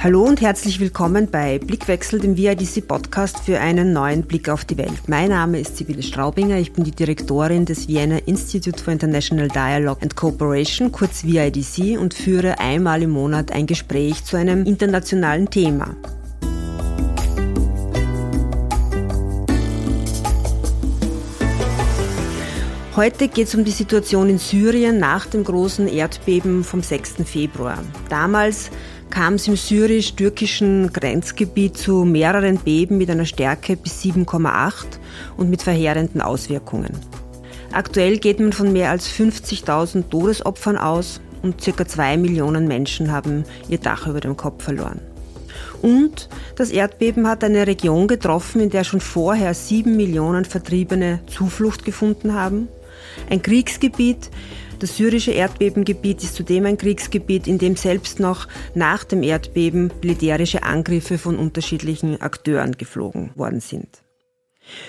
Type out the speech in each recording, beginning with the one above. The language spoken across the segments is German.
Hallo und herzlich willkommen bei Blickwechsel, dem VIDC Podcast für einen neuen Blick auf die Welt. Mein Name ist Sibylle Straubinger, ich bin die Direktorin des Vienna Institute for International Dialogue and Cooperation, kurz VIDC, und führe einmal im Monat ein Gespräch zu einem internationalen Thema. Heute geht es um die Situation in Syrien nach dem großen Erdbeben vom 6. Februar. Damals kam es im syrisch-türkischen Grenzgebiet zu mehreren Beben mit einer Stärke bis 7,8 und mit verheerenden Auswirkungen. Aktuell geht man von mehr als 50.000 Todesopfern aus und circa zwei Millionen Menschen haben ihr Dach über dem Kopf verloren. Und das Erdbeben hat eine Region getroffen, in der schon vorher sieben Millionen Vertriebene Zuflucht gefunden haben. Ein Kriegsgebiet, das syrische Erdbebengebiet ist zudem ein Kriegsgebiet, in dem selbst noch nach dem Erdbeben militärische Angriffe von unterschiedlichen Akteuren geflogen worden sind.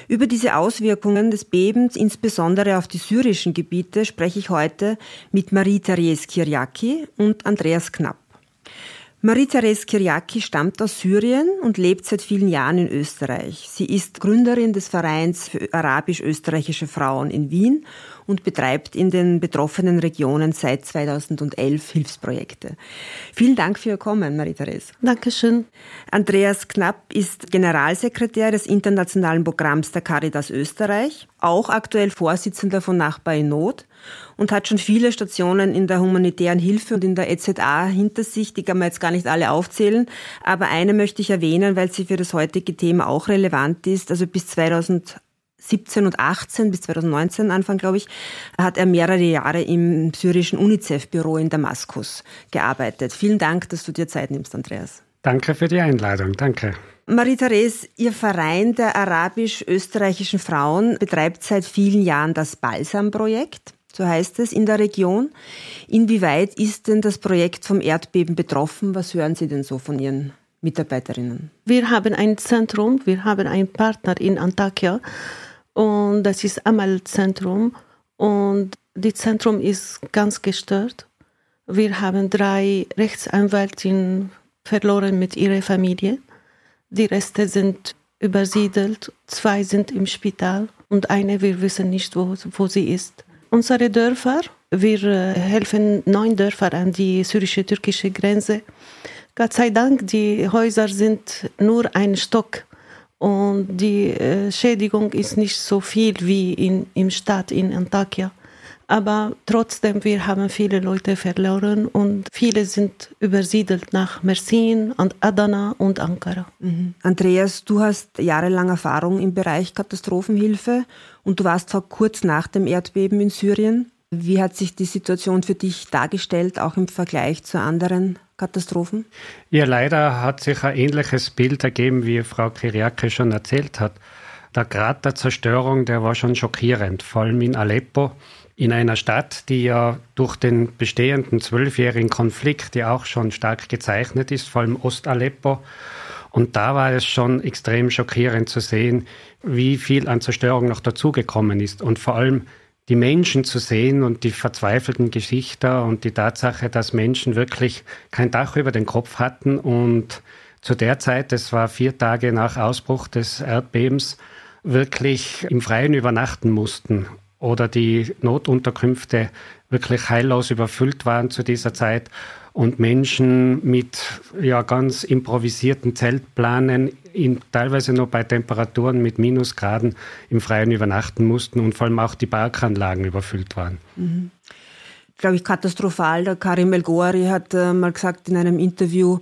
Über diese Auswirkungen des Bebens, insbesondere auf die syrischen Gebiete, spreche ich heute mit Marie-Therese Kiryaki und Andreas Knapp. Marie-Therese Kiryaki stammt aus Syrien und lebt seit vielen Jahren in Österreich. Sie ist Gründerin des Vereins für arabisch-österreichische Frauen in Wien und betreibt in den betroffenen Regionen seit 2011 Hilfsprojekte. Vielen Dank für Ihr Kommen, Marie-Therese. Dankeschön. Andreas Knapp ist Generalsekretär des internationalen Programms der Caritas Österreich, auch aktuell Vorsitzender von Nachbar in Not und hat schon viele Stationen in der humanitären Hilfe und in der EZA hinter sich. Die kann man jetzt gar nicht alle aufzählen, aber eine möchte ich erwähnen, weil sie für das heutige Thema auch relevant ist. Also bis 2000 17 und 18 bis 2019 Anfang, glaube ich, hat er mehrere Jahre im syrischen UNICEF-Büro in Damaskus gearbeitet. Vielen Dank, dass du dir Zeit nimmst, Andreas. Danke für die Einladung. Danke. Marie-Therese, Ihr Verein der arabisch-österreichischen Frauen betreibt seit vielen Jahren das Balsam-Projekt, so heißt es, in der Region. Inwieweit ist denn das Projekt vom Erdbeben betroffen? Was hören Sie denn so von Ihren Mitarbeiterinnen? Wir haben ein Zentrum, wir haben einen Partner in Antakya und das ist Amal-Zentrum und das Zentrum ist ganz gestört. Wir haben drei Rechtsanwältinnen verloren mit ihrer Familie. Die Reste sind übersiedelt, zwei sind im Spital und eine, wir wissen nicht, wo, wo sie ist. Unsere Dörfer, wir äh, helfen neun Dörfer an die syrische-türkische Grenze. Gott sei Dank, die Häuser sind nur ein Stock und die äh, Schädigung ist nicht so viel wie in, im Stadt in Antakya. Aber trotzdem, wir haben viele Leute verloren und viele sind übersiedelt nach Mersin und Adana und Ankara. Mhm. Andreas, du hast jahrelang Erfahrung im Bereich Katastrophenhilfe und du warst vor kurz nach dem Erdbeben in Syrien. Wie hat sich die Situation für dich dargestellt, auch im Vergleich zu anderen Katastrophen? Ja, leider hat sich ein ähnliches Bild ergeben, wie Frau Kiriake schon erzählt hat. Der Grad der Zerstörung, der war schon schockierend, vor allem in Aleppo, in einer Stadt, die ja durch den bestehenden zwölfjährigen Konflikt, ja auch schon stark gezeichnet ist, vor allem Ost-Aleppo. Und da war es schon extrem schockierend zu sehen, wie viel an Zerstörung noch dazugekommen ist und vor allem die Menschen zu sehen und die verzweifelten Gesichter und die Tatsache, dass Menschen wirklich kein Dach über den Kopf hatten. Und zu der Zeit, das war vier Tage nach Ausbruch des Erdbebens, wirklich im Freien übernachten mussten oder die Notunterkünfte wirklich heillos überfüllt waren zu dieser Zeit und Menschen mit ja ganz improvisierten Zeltplanen in, teilweise nur bei Temperaturen mit Minusgraden im Freien übernachten mussten und vor allem auch die Parkanlagen überfüllt waren. Mhm. Glaube ich, katastrophal. Der Karim El Gouari hat äh, mal gesagt in einem Interview,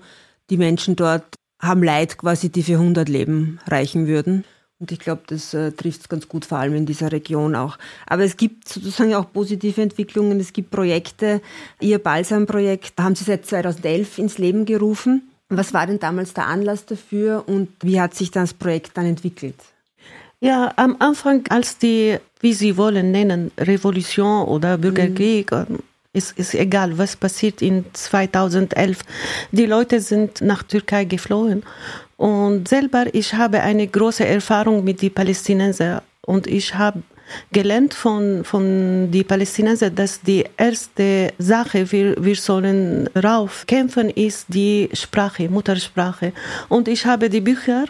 die Menschen dort haben Leid quasi, die für 100 Leben reichen würden. Und ich glaube, das äh, trifft es ganz gut, vor allem in dieser Region auch. Aber es gibt sozusagen auch positive Entwicklungen. Es gibt Projekte. Ihr Balsam-Projekt haben Sie seit 2011 ins Leben gerufen. Was war denn damals der Anlass dafür und wie hat sich das Projekt dann entwickelt? Ja, am Anfang, als die, wie Sie wollen nennen, Revolution oder Bürgerkrieg, mhm. ist, ist egal, was passiert in 2011. Die Leute sind nach Türkei geflohen und selber, ich habe eine große Erfahrung mit den Palästinensern und ich habe gelernt von, von den Palästinensern, dass die erste Sache, wir, wir sollen rauf kämpfen, ist die Sprache, Muttersprache. Und ich habe die Bücher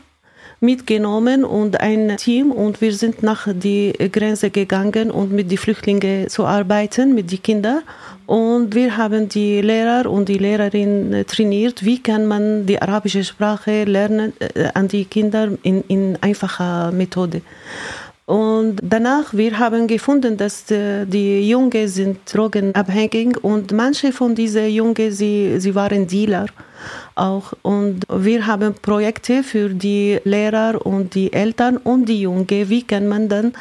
mitgenommen und ein Team und wir sind nach die Grenze gegangen und mit den Flüchtlingen zu arbeiten, mit den Kindern. Und wir haben die Lehrer und die Lehrerin trainiert, wie kann man die arabische Sprache lernen äh, an die Kinder in, in einfacher Methode. Und danach, wir haben gefunden, dass äh, die Jungen sind drogenabhängig und manche von diesen Jungen, sie, sie waren Dealer auch. Und wir haben Projekte für die Lehrer und die Eltern und die Jungen. Wie kann man dann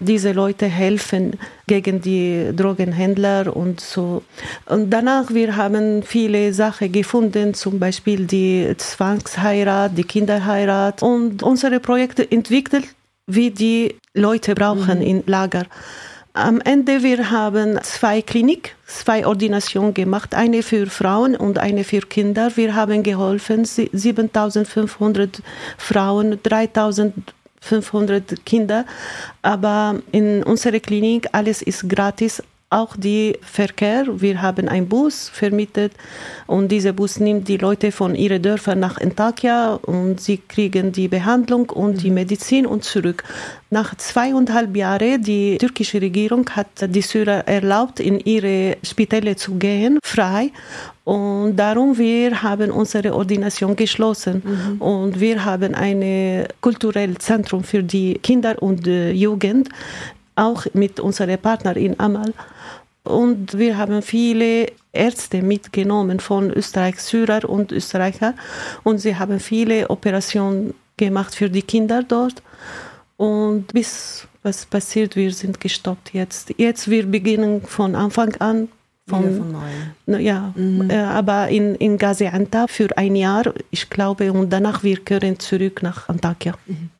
diese Leute helfen gegen die Drogenhändler und so. Und danach, wir haben viele Sachen gefunden, zum Beispiel die Zwangsheirat, die Kinderheirat und unsere Projekte entwickelt wie die Leute brauchen mhm. in Lager. Am Ende wir haben zwei Klinik, zwei Ordinationen gemacht, eine für Frauen und eine für Kinder. Wir haben geholfen 7500 Frauen, 3500 Kinder, aber in unserer Klinik alles ist gratis auch die Verkehr. Wir haben einen Bus vermietet und dieser Bus nimmt die Leute von ihren Dörfern nach Antakya und sie kriegen die Behandlung und die mhm. Medizin und zurück. Nach zweieinhalb Jahren die türkische Regierung hat die Syrer erlaubt, in ihre Spitäle zu gehen, frei. Und darum wir haben unsere Ordination geschlossen mhm. und wir haben ein kulturelles Zentrum für die Kinder und Jugend auch mit unserem Partner in Amal. Und wir haben viele Ärzte mitgenommen von Österreich, Syrer und Österreicher. Und sie haben viele Operationen gemacht für die Kinder dort. Und bis was passiert, wir sind gestoppt jetzt. Jetzt wir beginnen von Anfang an. Von, von. Ja, mhm. Äh, aber in, in Gaziantep für ein Jahr, ich glaube, und danach wir kehren zurück nach Antakya. Mhm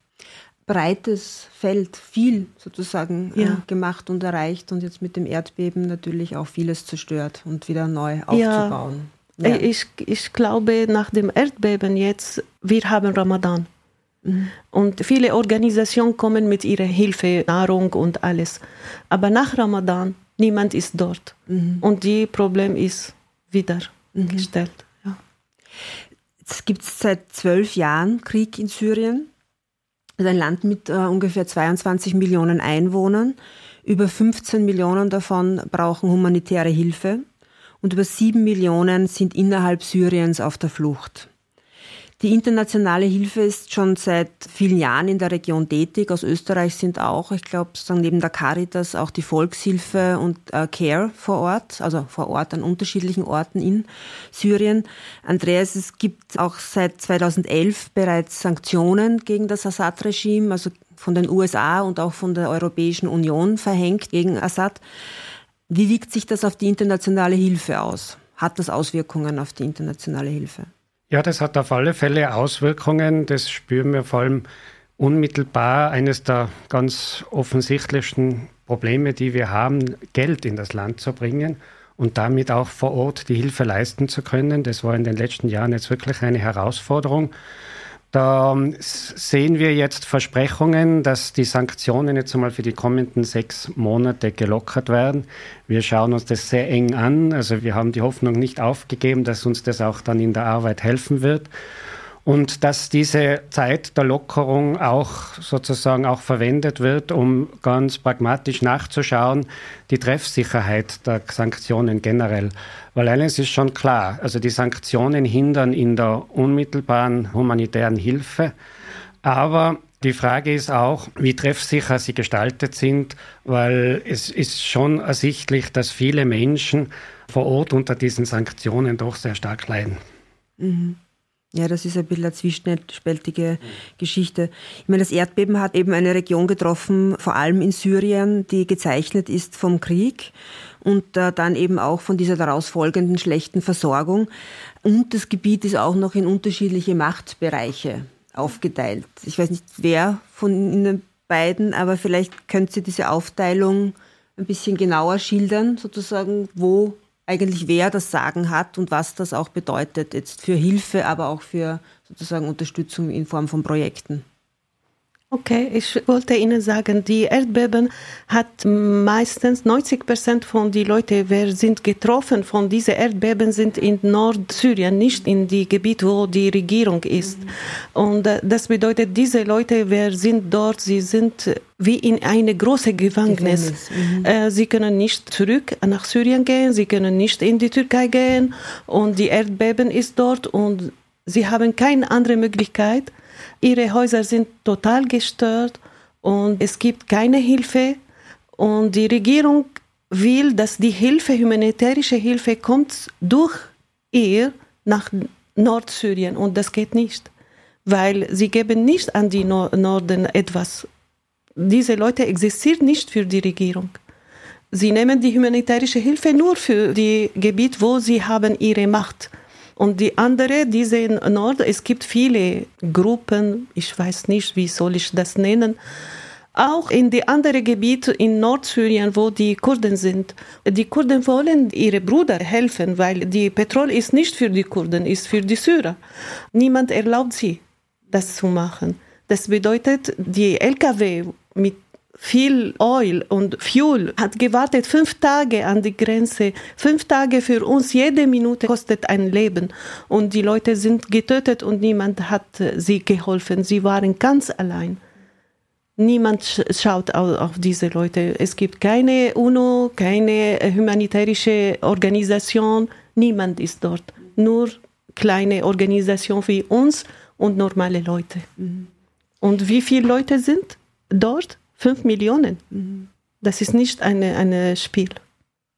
breites Feld, viel sozusagen äh, ja. äh, gemacht und erreicht und jetzt mit dem Erdbeben natürlich auch vieles zerstört und wieder neu aufzubauen. Ja. ja. Ich, ich glaube, nach dem Erdbeben jetzt, wir haben Ramadan. Mhm. Und viele Organisationen kommen mit ihrer Hilfe, Nahrung und alles. Aber nach Ramadan, niemand ist dort. Mhm. Und die Problem ist wieder mhm. gestellt. Es gibt seit zwölf Jahren Krieg in Syrien. Also ein Land mit äh, ungefähr 22 Millionen Einwohnern. Über 15 Millionen davon brauchen humanitäre Hilfe und über 7 Millionen sind innerhalb Syriens auf der Flucht. Die internationale Hilfe ist schon seit vielen Jahren in der Region tätig. Aus Österreich sind auch, ich glaube, neben der Caritas auch die Volkshilfe und äh, Care vor Ort, also vor Ort an unterschiedlichen Orten in Syrien. Andreas, es gibt auch seit 2011 bereits Sanktionen gegen das Assad-Regime, also von den USA und auch von der Europäischen Union verhängt gegen Assad. Wie wirkt sich das auf die internationale Hilfe aus? Hat das Auswirkungen auf die internationale Hilfe? Ja, das hat auf alle Fälle Auswirkungen. Das spüren wir vor allem unmittelbar. Eines der ganz offensichtlichsten Probleme, die wir haben, Geld in das Land zu bringen und damit auch vor Ort die Hilfe leisten zu können. Das war in den letzten Jahren jetzt wirklich eine Herausforderung. Da ähm, sehen wir jetzt Versprechungen, dass die Sanktionen jetzt einmal für die kommenden sechs Monate gelockert werden. Wir schauen uns das sehr eng an. Also wir haben die Hoffnung nicht aufgegeben, dass uns das auch dann in der Arbeit helfen wird und dass diese Zeit der Lockerung auch sozusagen auch verwendet wird, um ganz pragmatisch nachzuschauen, die Treffsicherheit der Sanktionen generell. Weil eines ist schon klar, also die Sanktionen hindern in der unmittelbaren humanitären Hilfe, aber die Frage ist auch, wie treffsicher sie gestaltet sind, weil es ist schon ersichtlich, dass viele Menschen vor Ort unter diesen Sanktionen doch sehr stark leiden. Mhm. Ja, das ist ein bisschen eine zwiespältige Geschichte. Ich meine, das Erdbeben hat eben eine Region getroffen, vor allem in Syrien, die gezeichnet ist vom Krieg und äh, dann eben auch von dieser daraus folgenden schlechten Versorgung. Und das Gebiet ist auch noch in unterschiedliche Machtbereiche aufgeteilt. Ich weiß nicht, wer von Ihnen beiden, aber vielleicht könnt Sie diese Aufteilung ein bisschen genauer schildern, sozusagen, wo eigentlich wer das Sagen hat und was das auch bedeutet jetzt für Hilfe, aber auch für sozusagen Unterstützung in Form von Projekten. Okay, ich wollte Ihnen sagen, die Erdbeben hat meistens 90 Prozent von den Leuten, wer sind getroffen von diesen Erdbeben, sind in Nordsyrien, nicht in die Gebiet, wo die Regierung ist. Und äh, das bedeutet, diese Leute, wer sind dort, sie sind wie in eine große Gefängnis. Gefängnis. Mhm. Äh, sie können nicht zurück nach Syrien gehen, sie können nicht in die Türkei gehen und die Erdbeben ist dort und sie haben keine andere Möglichkeit Ihre Häuser sind total gestört und es gibt keine Hilfe. Und die Regierung will, dass die Hilfe, humanitärische Hilfe, kommt durch ihr nach Nordsyrien. Und das geht nicht, weil sie geben nicht an die Norden etwas. Diese Leute existieren nicht für die Regierung. Sie nehmen die humanitärische Hilfe nur für die Gebiet, wo sie haben ihre Macht haben. Und die andere, diese in Nord, es gibt viele Gruppen, ich weiß nicht, wie soll ich das nennen, auch in die anderen Gebiete in Nordsyrien, wo die Kurden sind. Die Kurden wollen ihre Brüder helfen, weil die Petrol ist nicht für die Kurden, ist für die Syrer. Niemand erlaubt sie, das zu machen. Das bedeutet, die LKW mit viel Oil und Fuel, hat gewartet fünf Tage an die Grenze. Fünf Tage für uns, jede Minute kostet ein Leben. Und die Leute sind getötet und niemand hat sie geholfen. Sie waren ganz allein. Niemand schaut auf diese Leute. Es gibt keine UNO, keine humanitärische Organisation. Niemand ist dort. Nur kleine Organisation wie uns und normale Leute. Mhm. Und wie viele Leute sind dort? Fünf Millionen. Das ist nicht ein eine Spiel.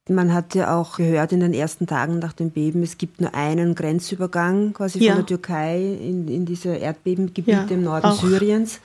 Man hat ja auch gehört in den ersten Tagen nach dem Beben, es gibt nur einen Grenzübergang quasi ja. von der Türkei in, in diese Erdbebengebiete ja, im Norden auch. Syriens.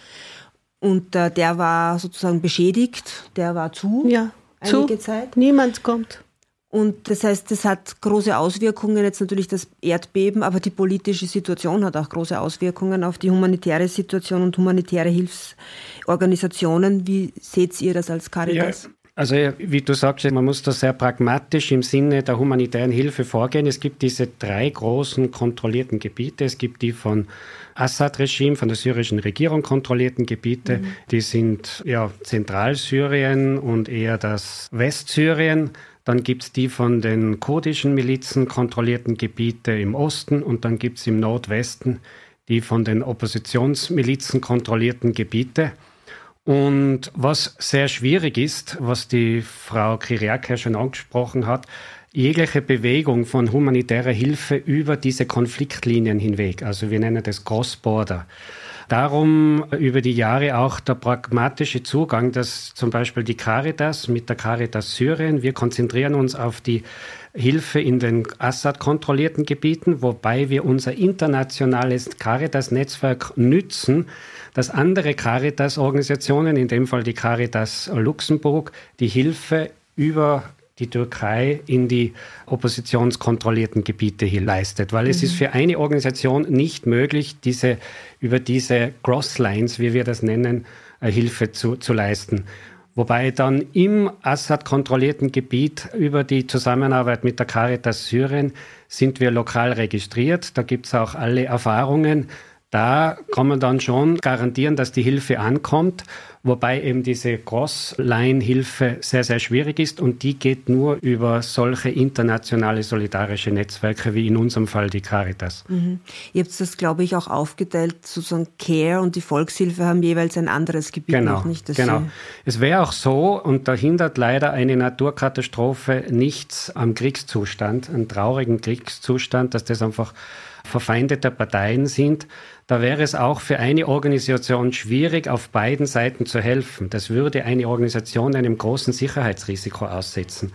Und äh, der war sozusagen beschädigt, der war zu ja, einige zu. Zeit. Niemand kommt. Und das heißt, das hat große Auswirkungen, jetzt natürlich das Erdbeben, aber die politische Situation hat auch große Auswirkungen auf die humanitäre Situation und humanitäre Hilfsorganisationen. Wie seht ihr das als Caritas? Ja. Also wie du sagst, man muss da sehr pragmatisch im Sinne der humanitären Hilfe vorgehen. Es gibt diese drei großen kontrollierten Gebiete. Es gibt die von Assad-Regime, von der syrischen Regierung kontrollierten Gebiete. Mhm. Die sind ja Zentralsyrien und eher das Westsyrien. Dann gibt es die von den kurdischen Milizen kontrollierten Gebiete im Osten und dann gibt es im Nordwesten die von den Oppositionsmilizen kontrollierten Gebiete. Und was sehr schwierig ist, was die Frau Kiriakia schon angesprochen hat, jegliche Bewegung von humanitärer Hilfe über diese Konfliktlinien hinweg, also wir nennen das Cross-Border. Darum über die Jahre auch der pragmatische Zugang, dass zum Beispiel die Caritas mit der Caritas Syrien, wir konzentrieren uns auf die Hilfe in den Assad-kontrollierten Gebieten, wobei wir unser internationales Caritas-Netzwerk nützen, dass andere Caritas-Organisationen, in dem Fall die Caritas Luxemburg, die Hilfe über die Türkei in die oppositionskontrollierten Gebiete hier leistet. Weil mhm. es ist für eine Organisation nicht möglich, diese, über diese Crosslines, wie wir das nennen, äh, Hilfe zu, zu leisten. Wobei dann im Assad-kontrollierten Gebiet über die Zusammenarbeit mit der Caritas Syrien sind wir lokal registriert. Da gibt es auch alle Erfahrungen. Da kann man dann schon garantieren, dass die Hilfe ankommt wobei eben diese Cross-Line-Hilfe sehr, sehr schwierig ist und die geht nur über solche internationale solidarische Netzwerke wie in unserem Fall die Caritas. Mhm. Ihr habt das, glaube ich, auch aufgeteilt, sozusagen Care und die Volkshilfe haben jeweils ein anderes Gebiet genau, noch nicht. Genau. Es wäre auch so, und da hindert leider eine Naturkatastrophe nichts am Kriegszustand, einen traurigen Kriegszustand, dass das einfach verfeindete Parteien sind, da wäre es auch für eine Organisation schwierig, auf beiden Seiten zu helfen. Das würde eine Organisation einem großen Sicherheitsrisiko aussetzen.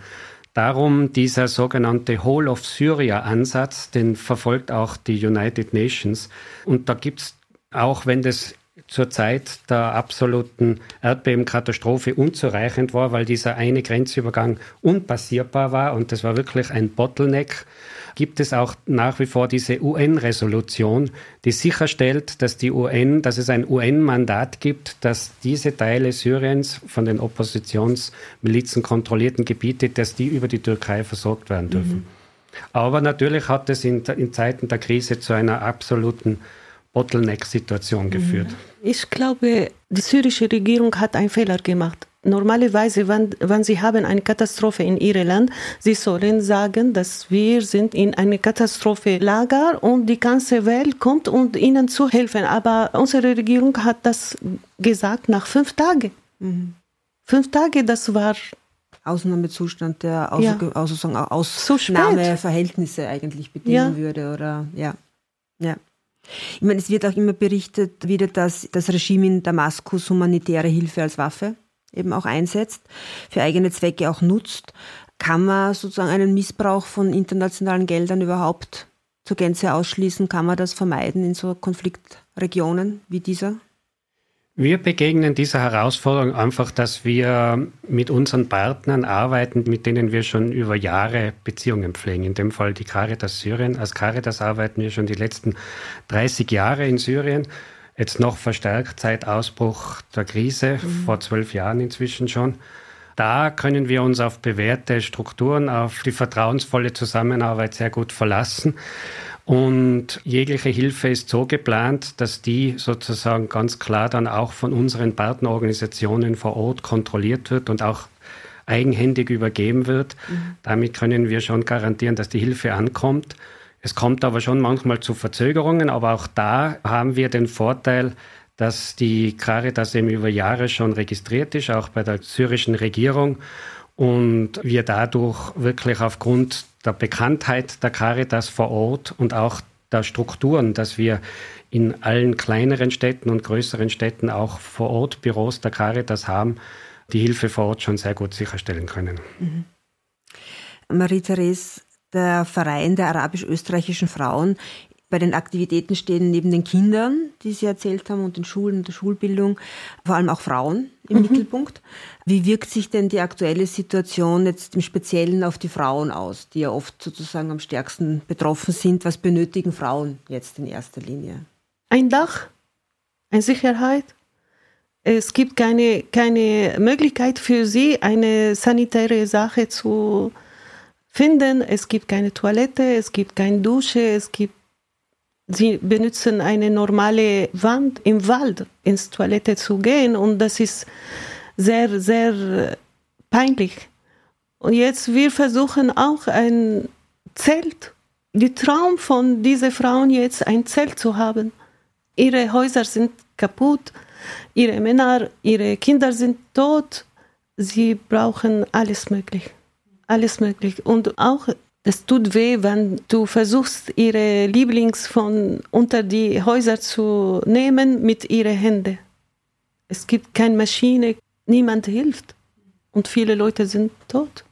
Darum dieser sogenannte Whole of Syria Ansatz, den verfolgt auch die United Nations. Und da gibt es, auch wenn das zur Zeit der absoluten Erdbebenkatastrophe unzureichend war, weil dieser eine Grenzübergang unpassierbar war und das war wirklich ein Bottleneck, gibt es auch nach wie vor diese UN-Resolution, die sicherstellt, dass die UN, dass es ein UN-Mandat gibt, dass diese Teile Syriens von den Oppositionsmilizen kontrollierten Gebiete, dass die über die Türkei versorgt werden dürfen. Mhm. Aber natürlich hat es in, in Zeiten der Krise zu einer absoluten Bottleneck-Situation geführt. Ich glaube, die syrische Regierung hat einen Fehler gemacht. Normalerweise, wenn, wenn sie haben eine Katastrophe in ihrem Land, sie sollen sagen, dass wir sind in eine Katastrophe-Lager und die ganze Welt kommt, um ihnen zu helfen. Aber unsere Regierung hat das gesagt nach fünf Tagen. Mhm. Fünf Tage, das war Ausnahmezustand, der aus, ja. also Ausnahmeverhältnisse eigentlich bedingen ja. würde, oder ja. Ja. Ich meine, es wird auch immer berichtet wieder, dass das Regime in Damaskus humanitäre Hilfe als Waffe eben auch einsetzt, für eigene Zwecke auch nutzt. Kann man sozusagen einen Missbrauch von internationalen Geldern überhaupt zur Gänze ausschließen? Kann man das vermeiden in so Konfliktregionen wie dieser? Wir begegnen dieser Herausforderung einfach, dass wir mit unseren Partnern arbeiten, mit denen wir schon über Jahre Beziehungen pflegen. In dem Fall die Caritas Syrien. Als Caritas arbeiten wir schon die letzten 30 Jahre in Syrien. Jetzt noch verstärkt seit Ausbruch der Krise, mhm. vor zwölf Jahren inzwischen schon. Da können wir uns auf bewährte Strukturen, auf die vertrauensvolle Zusammenarbeit sehr gut verlassen. Und jegliche Hilfe ist so geplant, dass die sozusagen ganz klar dann auch von unseren Partnerorganisationen vor Ort kontrolliert wird und auch eigenhändig übergeben wird. Mhm. Damit können wir schon garantieren, dass die Hilfe ankommt. Es kommt aber schon manchmal zu Verzögerungen, aber auch da haben wir den Vorteil, dass die Caritas eben über Jahre schon registriert ist, auch bei der syrischen Regierung und wir dadurch wirklich aufgrund der Bekanntheit der Caritas vor Ort und auch der Strukturen, dass wir in allen kleineren Städten und größeren Städten auch vor Ort Büros der Caritas haben, die Hilfe vor Ort schon sehr gut sicherstellen können. Mhm. Marie-Therese, der Verein der arabisch-österreichischen Frauen bei den Aktivitäten stehen neben den Kindern, die Sie erzählt haben, und den Schulen und der Schulbildung, vor allem auch Frauen im mhm. Mittelpunkt. Wie wirkt sich denn die aktuelle Situation jetzt im Speziellen auf die Frauen aus, die ja oft sozusagen am stärksten betroffen sind? Was benötigen Frauen jetzt in erster Linie? Ein Dach, eine Sicherheit. Es gibt keine, keine Möglichkeit für sie, eine sanitäre Sache zu finden. Es gibt keine Toilette, es gibt keine Dusche, es gibt Sie benutzen eine normale Wand im Wald ins Toilette zu gehen und das ist sehr, sehr peinlich. Und jetzt wir versuchen auch ein Zelt, die Traum von diesen Frauen jetzt ein Zelt zu haben. Ihre Häuser sind kaputt, ihre Männer, ihre Kinder sind tot. Sie brauchen alles möglich. Alles möglich. Und auch es tut weh, wenn du versuchst, ihre Lieblings von unter die Häuser zu nehmen mit ihren Händen. Es gibt keine Maschine, niemand hilft. Und viele Leute sind tot.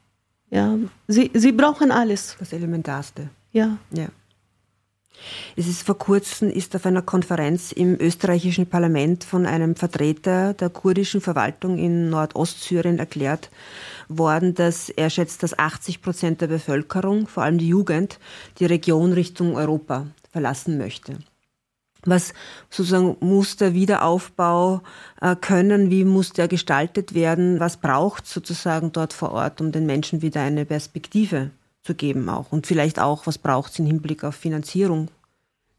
Ja, sie, sie brauchen alles. Das Elementarste. Ja. ja. Es ist vor kurzem ist auf einer Konferenz im österreichischen Parlament von einem Vertreter der kurdischen Verwaltung in Nordostsyrien erklärt worden, dass er schätzt, dass 80 Prozent der Bevölkerung, vor allem die Jugend, die Region Richtung Europa verlassen möchte. Was sozusagen muss der Wiederaufbau äh, können? Wie muss der gestaltet werden? Was braucht sozusagen dort vor Ort, um den Menschen wieder eine Perspektive zu geben auch? Und vielleicht auch, was braucht es im Hinblick auf Finanzierung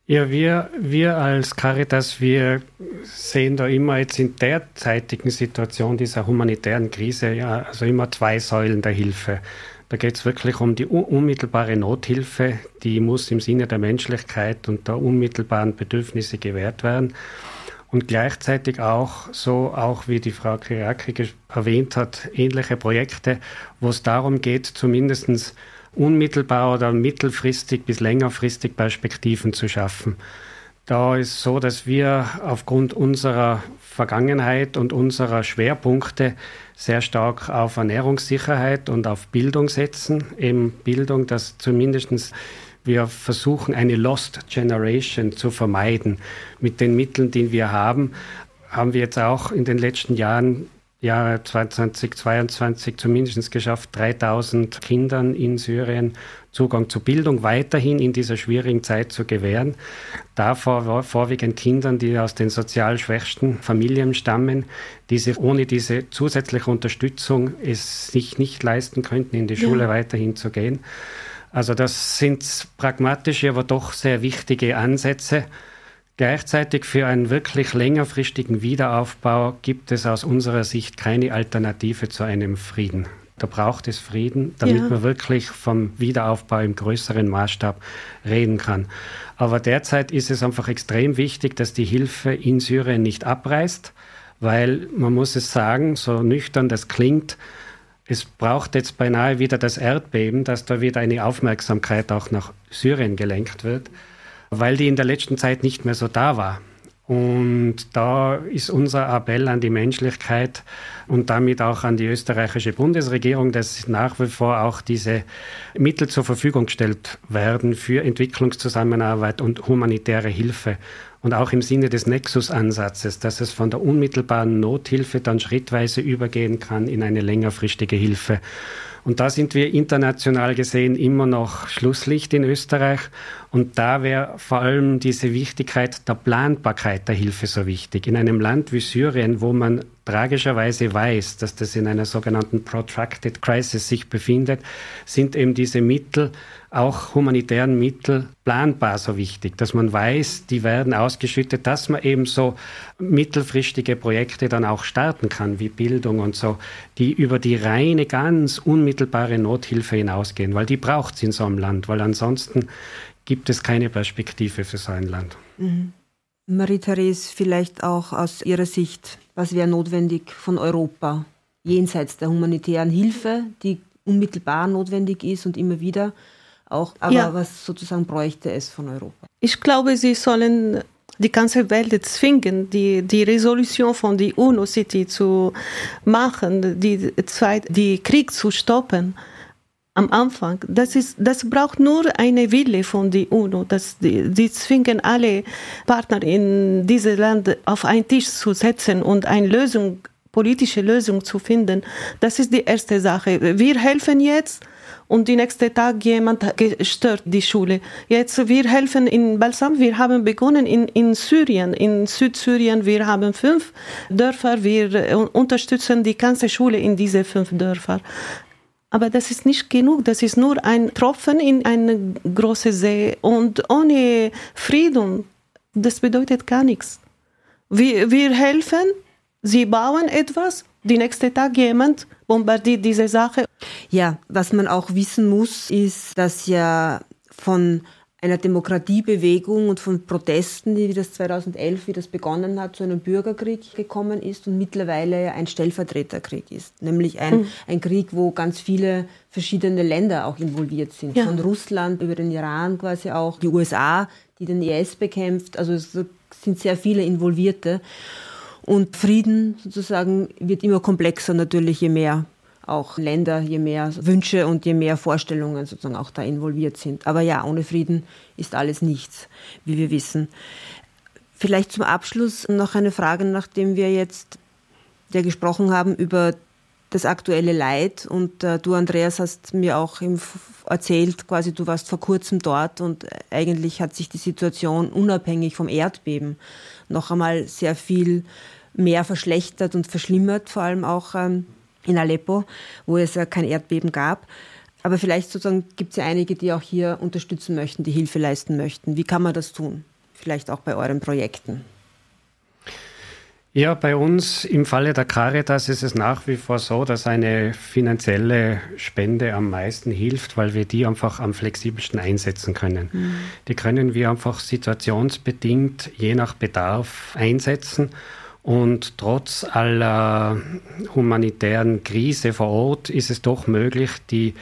ja, wir, wir als Caritas, wir sehen da immer jetzt in derzeitigen Situation dieser humanitären Krise ja also immer zwei Säulen der Hilfe. Da geht es wirklich um die unmittelbare Nothilfe, die muss im Sinne der Menschlichkeit und der unmittelbaren Bedürfnisse gewährt werden. Und gleichzeitig auch, so auch wie die Frau Kiriaki erwähnt hat, ähnliche Projekte, wo es darum geht, zumindestens unmittelbar oder mittelfristig bis längerfristig Perspektiven zu schaffen. Da ist so, dass wir aufgrund unserer Vergangenheit und unserer Schwerpunkte sehr stark auf Ernährungssicherheit und auf Bildung setzen. Eben Bildung, dass zumindest wir versuchen, eine Lost Generation zu vermeiden. Mit den Mitteln, die wir haben, haben wir jetzt auch in den letzten Jahren Jahre 2022 zumindest geschafft, 3000 Kindern in Syrien Zugang zu Bildung weiterhin in dieser schwierigen Zeit zu gewähren. Davor vorwiegend Kindern, die aus den sozial schwächsten Familien stammen, die sich ohne diese zusätzliche Unterstützung es sich nicht leisten könnten, in die Schule ja. weiterhin zu gehen. Also das sind pragmatische, aber doch sehr wichtige Ansätze. Gleichzeitig für einen wirklich längerfristigen Wiederaufbau gibt es aus unserer Sicht keine Alternative zu einem Frieden. Da braucht es Frieden, damit ja. man wirklich vom Wiederaufbau im größeren Maßstab reden kann. Aber derzeit ist es einfach extrem wichtig, dass die Hilfe in Syrien nicht abreißt, weil man muss es sagen, so nüchtern das klingt, es braucht jetzt beinahe wieder das Erdbeben, dass da wieder eine Aufmerksamkeit auch nach Syrien gelenkt wird, weil die in der letzten Zeit nicht mehr so da war. Und da ist unser Appell an die Menschlichkeit und damit auch an die österreichische Bundesregierung, dass nach wie vor auch diese Mittel zur Verfügung gestellt werden für Entwicklungszusammenarbeit und humanitäre Hilfe. Und auch im Sinne des Nexus-Ansatzes, dass es von der unmittelbaren Nothilfe dann schrittweise übergehen kann in eine längerfristige Hilfe. Und da sind wir international gesehen immer noch Schlusslicht in Österreich. Und da wäre vor allem diese Wichtigkeit der Planbarkeit der Hilfe so wichtig. In einem Land wie Syrien, wo man tragischerweise weiß, dass das in einer sogenannten Protracted Crisis sich befindet, sind eben diese Mittel, auch humanitären Mittel, planbar so wichtig, dass man weiß, die werden ausgeschüttet, dass man eben so mittelfristige Projekte dann auch starten kann, wie Bildung und so, die über die reine, ganz unmittelbare Nothilfe hinausgehen, weil die braucht es in so einem Land, weil ansonsten gibt es keine Perspektive für so ein Land. Mhm. Marie-Therese, vielleicht auch aus Ihrer Sicht, was wäre notwendig von Europa, jenseits der humanitären Hilfe, die unmittelbar notwendig ist und immer wieder auch, aber ja. was sozusagen bräuchte es von Europa? Ich glaube, Sie sollen die ganze Welt zwingen, die, die Resolution von der UNO-City zu machen, die, die Krieg zu stoppen am Anfang. Das, ist, das braucht nur eine Wille von der UNO. Das, die, die zwingen alle Partner in diesem Land auf einen Tisch zu setzen und eine Lösung, politische Lösung zu finden. Das ist die erste Sache. Wir helfen jetzt und die nächste Tag jemand stört die Schule. Jetzt wir helfen in Balsam. Wir haben begonnen in, in Syrien, in Südsyrien. Wir haben fünf Dörfer. Wir äh, unterstützen die ganze Schule in diese fünf Dörfer. Aber das ist nicht genug. Das ist nur ein Tropfen in eine große See. Und ohne Frieden, das bedeutet gar nichts. Wir, wir helfen, sie bauen etwas, die nächste Tag jemand bombardiert diese Sache. Ja, was man auch wissen muss, ist, dass ja von einer Demokratiebewegung und von Protesten, wie das 2011, wie das begonnen hat, zu einem Bürgerkrieg gekommen ist und mittlerweile ein Stellvertreterkrieg ist. Nämlich ein, mhm. ein Krieg, wo ganz viele verschiedene Länder auch involviert sind. Ja. Von Russland über den Iran quasi auch, die USA, die den IS bekämpft. Also es sind sehr viele Involvierte. Und Frieden sozusagen wird immer komplexer natürlich, je mehr auch Länder, je mehr Wünsche und je mehr Vorstellungen sozusagen auch da involviert sind. Aber ja, ohne Frieden ist alles nichts, wie wir wissen. Vielleicht zum Abschluss noch eine Frage, nachdem wir jetzt ja gesprochen haben über das aktuelle Leid und äh, du, Andreas, hast mir auch erzählt, quasi du warst vor kurzem dort und eigentlich hat sich die Situation unabhängig vom Erdbeben noch einmal sehr viel mehr verschlechtert und verschlimmert, vor allem auch ähm, in Aleppo, wo es ja kein Erdbeben gab. Aber vielleicht sozusagen gibt es ja einige, die auch hier unterstützen möchten, die Hilfe leisten möchten. Wie kann man das tun? Vielleicht auch bei euren Projekten. Ja, bei uns im Falle der Caritas ist es nach wie vor so, dass eine finanzielle Spende am meisten hilft, weil wir die einfach am flexibelsten einsetzen können. Mhm. Die können wir einfach situationsbedingt je nach Bedarf einsetzen. Und trotz aller humanitären Krise vor Ort ist es doch möglich, die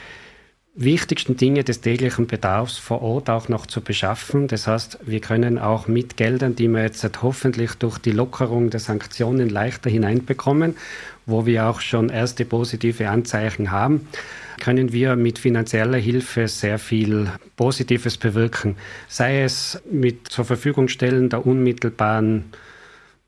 wichtigsten Dinge des täglichen Bedarfs vor Ort auch noch zu beschaffen. Das heißt, wir können auch mit Geldern, die wir jetzt hoffentlich durch die Lockerung der Sanktionen leichter hineinbekommen, wo wir auch schon erste positive Anzeichen haben, können wir mit finanzieller Hilfe sehr viel Positives bewirken. Sei es mit zur Verfügung stellen der unmittelbaren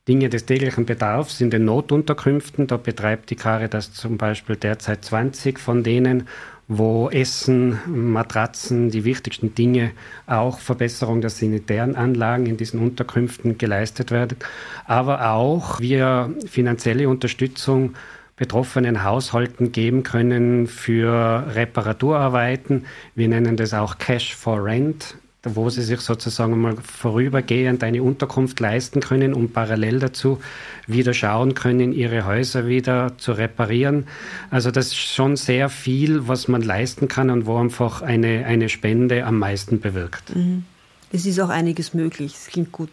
Dinge des täglichen Bedarfs in den Notunterkünften. Da betreibt die Caritas zum Beispiel derzeit 20 von denen, wo Essen, Matratzen, die wichtigsten Dinge, auch Verbesserung der sanitären Anlagen in diesen Unterkünften geleistet werden. Aber auch wir finanzielle Unterstützung betroffenen Haushalten geben können für Reparaturarbeiten. Wir nennen das auch Cash for Rent. Wo sie sich sozusagen mal vorübergehend eine Unterkunft leisten können und parallel dazu wieder schauen können, ihre Häuser wieder zu reparieren. Also das ist schon sehr viel, was man leisten kann und wo einfach eine, eine Spende am meisten bewirkt. Mhm. Es ist auch einiges möglich. Es klingt gut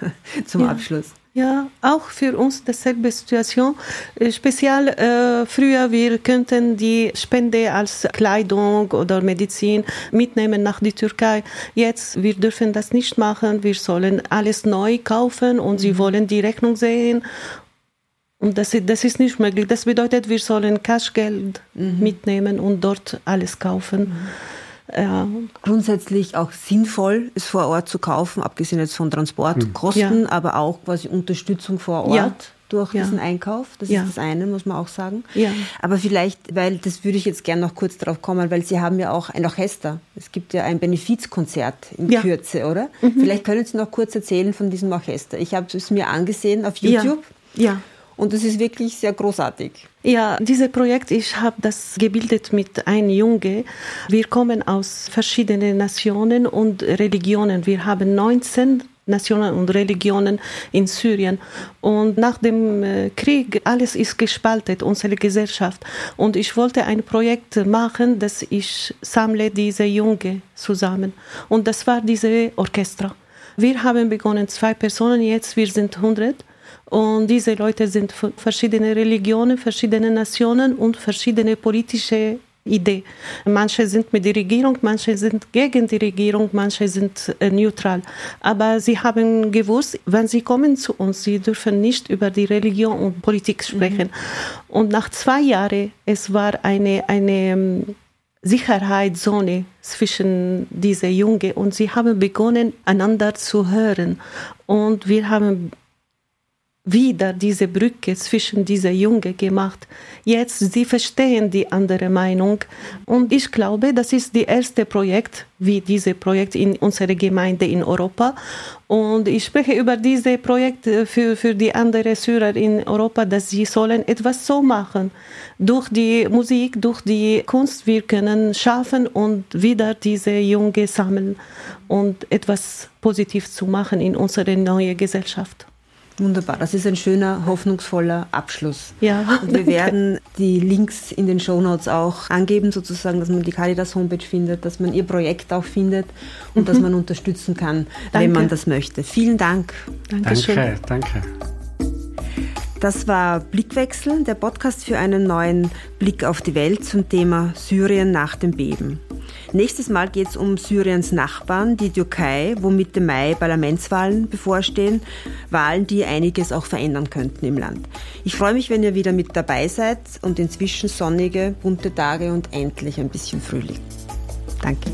zum ja. Abschluss. Ja, auch für uns dasselbe Situation. Äh, speziell äh, früher, wir könnten die Spende als Kleidung oder Medizin mitnehmen nach die Türkei. Jetzt, wir dürfen das nicht machen. Wir sollen alles neu kaufen und sie mhm. wollen die Rechnung sehen. Und das, das ist nicht möglich. Das bedeutet, wir sollen Cashgeld mhm. mitnehmen und dort alles kaufen. Mhm. Ja. Grundsätzlich auch sinnvoll, es vor Ort zu kaufen, abgesehen jetzt von Transportkosten, ja. aber auch quasi Unterstützung vor Ort. Ja durch ja. diesen Einkauf. Das ja. ist das eine, muss man auch sagen. Ja. Aber vielleicht, weil das würde ich jetzt gerne noch kurz darauf kommen, weil Sie haben ja auch ein Orchester. Es gibt ja ein Benefizkonzert in Kürze, oder? Mhm. Vielleicht können Sie noch kurz erzählen von diesem Orchester. Ich habe es mir angesehen auf YouTube. Ja. Und es ist wirklich sehr großartig. Ja, dieses Projekt, ich habe das gebildet mit einem Junge. Wir kommen aus verschiedenen Nationen und Religionen. Wir haben 19 Nationen und Religionen in Syrien. Und nach dem äh, Krieg, alles ist gespalten, unsere Gesellschaft. Und ich wollte ein Projekt machen, dass ich sammle diese Junge zusammen. Und das war diese Orchester. Wir haben begonnen, zwei Personen, jetzt wir sind 100. Und diese Leute sind von verschiedenen Religionen, verschiedenen Nationen und verschiedene politische Idee. Manche sind mit der Regierung, manche sind gegen die Regierung, manche sind äh, neutral. Aber sie haben gewusst, wenn sie kommen zu uns, sie dürfen nicht über die Religion und Politik sprechen. Mhm. Und nach zwei Jahren, es war eine, eine ähm, Sicherheitszone zwischen diese Jungen und sie haben begonnen, einander zu hören. Und wir haben wieder diese Brücke zwischen dieser Jungen gemacht. Jetzt, sie verstehen die andere Meinung. Und ich glaube, das ist das erste Projekt, wie dieses Projekt in unserer Gemeinde in Europa. Und ich spreche über dieses Projekt für, für die anderen Syrer in Europa, dass sie sollen etwas so machen. Durch die Musik, durch die Kunst, wir können schaffen und wieder diese Jungen sammeln und etwas positiv zu machen in unserer neuen Gesellschaft. Wunderbar, das ist ein schöner, hoffnungsvoller Abschluss. Ja. Und wir werden die Links in den Shownotes auch angeben, sozusagen, dass man die Caritas Homepage findet, dass man ihr Projekt auch findet und mhm. dass man unterstützen kann, danke. wenn man das möchte. Vielen Dank. Dankeschön. Danke, danke. Das war Blickwechsel, der Podcast für einen neuen Blick auf die Welt zum Thema Syrien nach dem Beben. Nächstes Mal geht es um Syriens Nachbarn, die Türkei, wo Mitte Mai Parlamentswahlen bevorstehen. Wahlen, die einiges auch verändern könnten im Land. Ich freue mich, wenn ihr wieder mit dabei seid und inzwischen sonnige, bunte Tage und endlich ein bisschen Frühling. Danke.